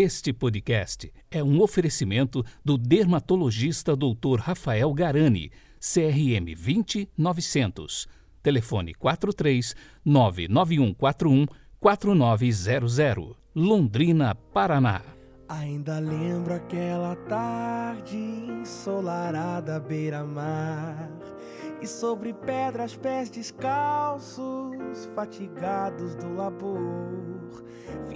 Este podcast é um oferecimento do dermatologista Dr. Rafael Garani, CRM 20900. Telefone 43 99141 4900. Londrina, Paraná. Ainda lembro aquela tarde ensolarada beira-mar e sobre pedras pés descalços, fatigados do labor.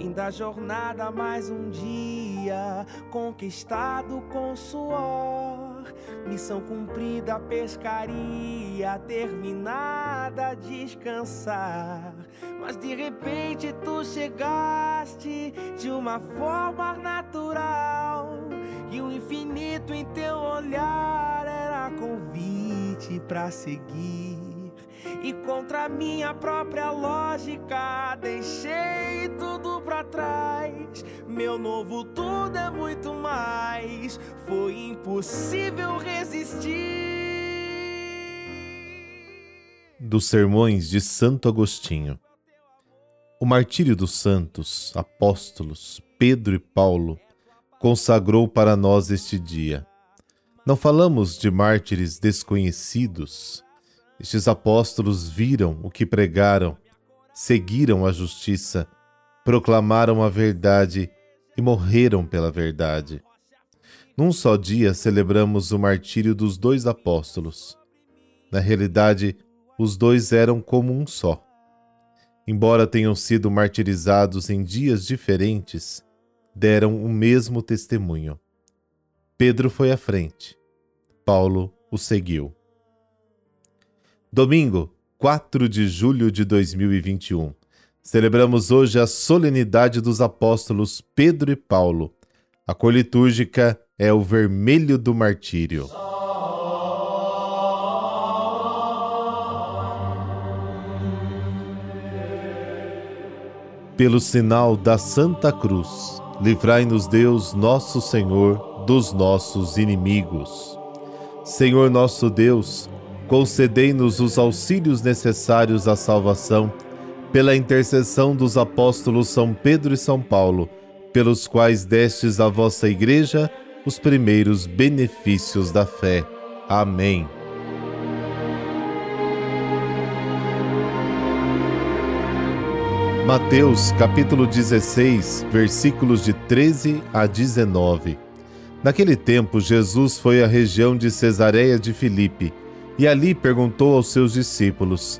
Fim da jornada, mais um dia conquistado com suor. Missão cumprida, pescaria terminada, descansar. Mas de repente tu chegaste de uma forma natural. E o infinito em teu olhar era convite para seguir. E contra minha própria lógica, deixei. Meu novo tudo é muito mais. Foi impossível resistir. Dos Sermões de Santo Agostinho. O martírio dos santos, apóstolos Pedro e Paulo consagrou para nós este dia. Não falamos de mártires desconhecidos. Estes apóstolos viram o que pregaram, seguiram a justiça, proclamaram a verdade e morreram pela verdade. Num só dia celebramos o martírio dos dois apóstolos. Na realidade, os dois eram como um só. Embora tenham sido martirizados em dias diferentes, deram o mesmo testemunho. Pedro foi à frente, Paulo o seguiu. Domingo, 4 de julho de 2021. Celebramos hoje a solenidade dos apóstolos Pedro e Paulo. A cor litúrgica é o vermelho do martírio. Pelo sinal da Santa Cruz Livrai-nos, Deus, nosso Senhor, dos nossos inimigos. Senhor nosso Deus, concedei-nos os auxílios necessários à salvação, pela intercessão dos apóstolos São Pedro e São Paulo, pelos quais destes à vossa Igreja os primeiros benefícios da fé. Amém. Mateus capítulo 16, versículos de 13 a 19. Naquele tempo, Jesus foi à região de Cesareia de Filipe e ali perguntou aos seus discípulos: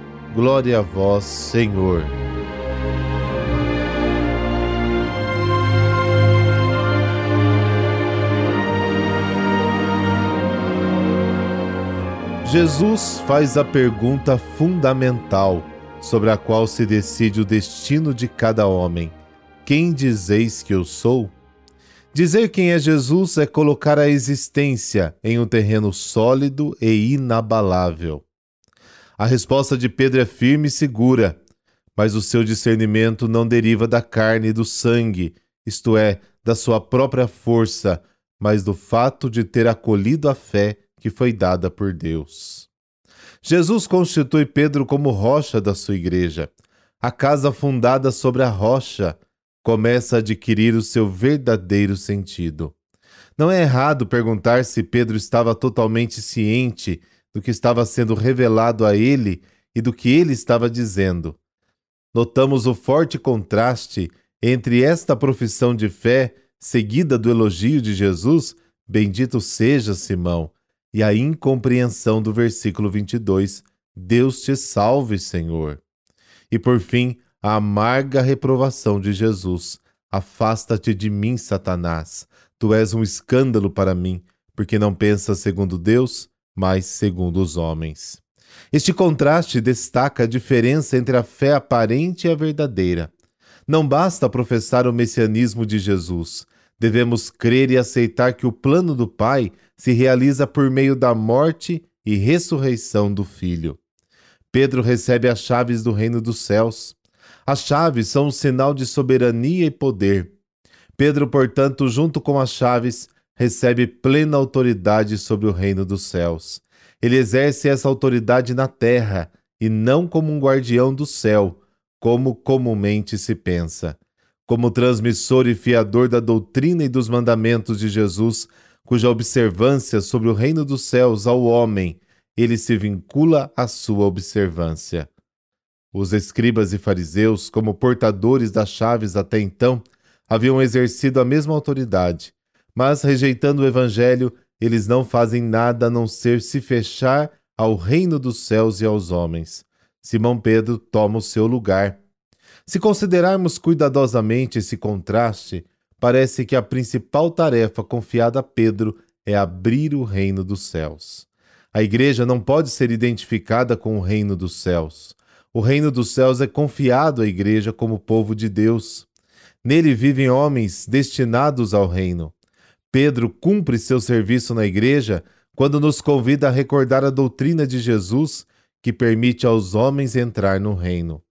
Glória a vós, Senhor. Jesus faz a pergunta fundamental sobre a qual se decide o destino de cada homem quem dizeis que eu sou? Dizer quem é Jesus é colocar a existência em um terreno sólido e inabalável. A resposta de Pedro é firme e segura, mas o seu discernimento não deriva da carne e do sangue, isto é, da sua própria força, mas do fato de ter acolhido a fé que foi dada por Deus. Jesus constitui Pedro como rocha da sua igreja, a casa fundada sobre a rocha, começa a adquirir o seu verdadeiro sentido. Não é errado perguntar se Pedro estava totalmente ciente do que estava sendo revelado a ele e do que ele estava dizendo. Notamos o forte contraste entre esta profissão de fé, seguida do elogio de Jesus, Bendito seja Simão. E a incompreensão do versículo 22, Deus te salve, Senhor. E por fim, a amarga reprovação de Jesus: Afasta-te de mim, Satanás. Tu és um escândalo para mim, porque não pensas segundo Deus, mas segundo os homens. Este contraste destaca a diferença entre a fé aparente e a verdadeira. Não basta professar o messianismo de Jesus. Devemos crer e aceitar que o plano do Pai se realiza por meio da morte e ressurreição do Filho. Pedro recebe as chaves do reino dos céus. As chaves são um sinal de soberania e poder. Pedro, portanto, junto com as chaves, recebe plena autoridade sobre o reino dos céus. Ele exerce essa autoridade na terra e não como um guardião do céu, como comumente se pensa. Como transmissor e fiador da doutrina e dos mandamentos de Jesus, cuja observância sobre o reino dos céus ao homem, ele se vincula à sua observância. Os escribas e fariseus, como portadores das chaves até então, haviam exercido a mesma autoridade, mas rejeitando o evangelho, eles não fazem nada a não ser se fechar ao reino dos céus e aos homens. Simão Pedro toma o seu lugar. Se considerarmos cuidadosamente esse contraste, parece que a principal tarefa confiada a Pedro é abrir o reino dos céus. A igreja não pode ser identificada com o reino dos céus. O reino dos céus é confiado à igreja como povo de Deus. Nele vivem homens destinados ao reino. Pedro cumpre seu serviço na igreja quando nos convida a recordar a doutrina de Jesus que permite aos homens entrar no reino.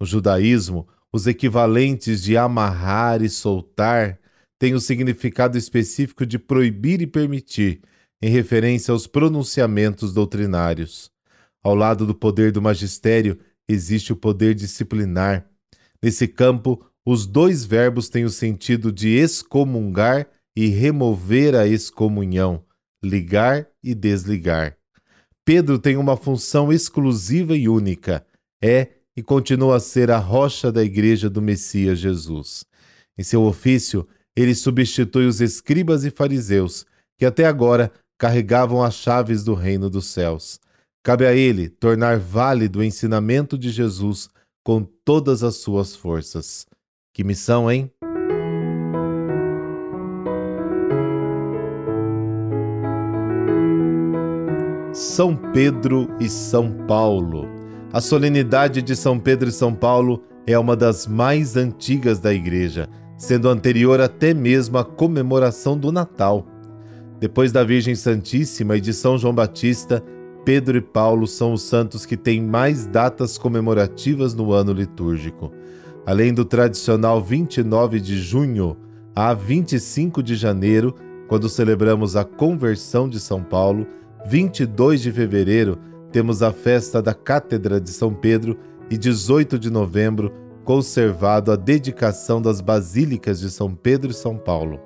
No judaísmo, os equivalentes de amarrar e soltar têm o significado específico de proibir e permitir, em referência aos pronunciamentos doutrinários. Ao lado do poder do magistério existe o poder disciplinar. Nesse campo, os dois verbos têm o sentido de excomungar e remover a excomunhão, ligar e desligar. Pedro tem uma função exclusiva e única: é e continua a ser a rocha da igreja do Messias Jesus. Em seu ofício, ele substitui os escribas e fariseus, que até agora carregavam as chaves do reino dos céus. Cabe a ele tornar válido o ensinamento de Jesus com todas as suas forças. Que missão, hein? São Pedro e São Paulo. A solenidade de São Pedro e São Paulo é uma das mais antigas da Igreja, sendo anterior até mesmo à comemoração do Natal. Depois da Virgem Santíssima e de São João Batista, Pedro e Paulo são os santos que têm mais datas comemorativas no ano litúrgico. Além do tradicional 29 de junho a 25 de janeiro, quando celebramos a conversão de São Paulo, 22 de fevereiro, temos a festa da Cátedra de São Pedro e 18 de novembro, conservado a dedicação das basílicas de São Pedro e São Paulo.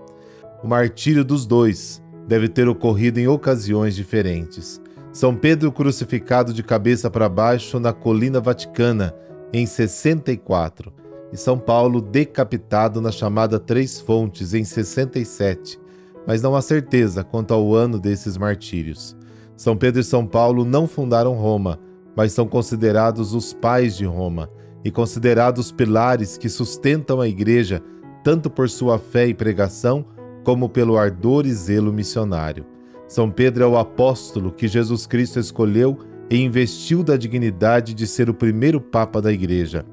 O martírio dos dois deve ter ocorrido em ocasiões diferentes. São Pedro crucificado de cabeça para baixo na Colina Vaticana, em 64, e São Paulo decapitado na chamada Três Fontes, em 67, mas não há certeza quanto ao ano desses martírios. São Pedro e São Paulo não fundaram Roma, mas são considerados os pais de Roma e considerados pilares que sustentam a Igreja tanto por sua fé e pregação, como pelo ardor e zelo missionário. São Pedro é o apóstolo que Jesus Cristo escolheu e investiu da dignidade de ser o primeiro Papa da Igreja.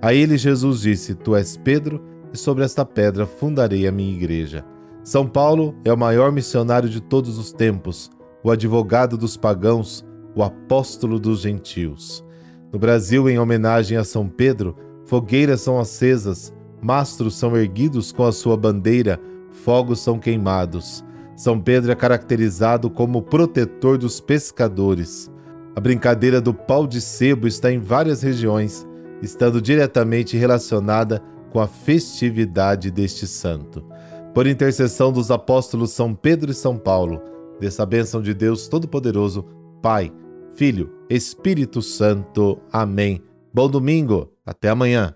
A ele Jesus disse: Tu és Pedro, e sobre esta pedra fundarei a minha igreja. São Paulo é o maior missionário de todos os tempos o advogado dos pagãos, o apóstolo dos gentios. No Brasil, em homenagem a São Pedro, fogueiras são acesas, mastros são erguidos com a sua bandeira, fogos são queimados. São Pedro é caracterizado como protetor dos pescadores. A brincadeira do pau de sebo está em várias regiões, estando diretamente relacionada com a festividade deste santo. Por intercessão dos apóstolos São Pedro e São Paulo, dessa bênção de Deus Todo-Poderoso, Pai, Filho, Espírito Santo. Amém. Bom domingo, até amanhã.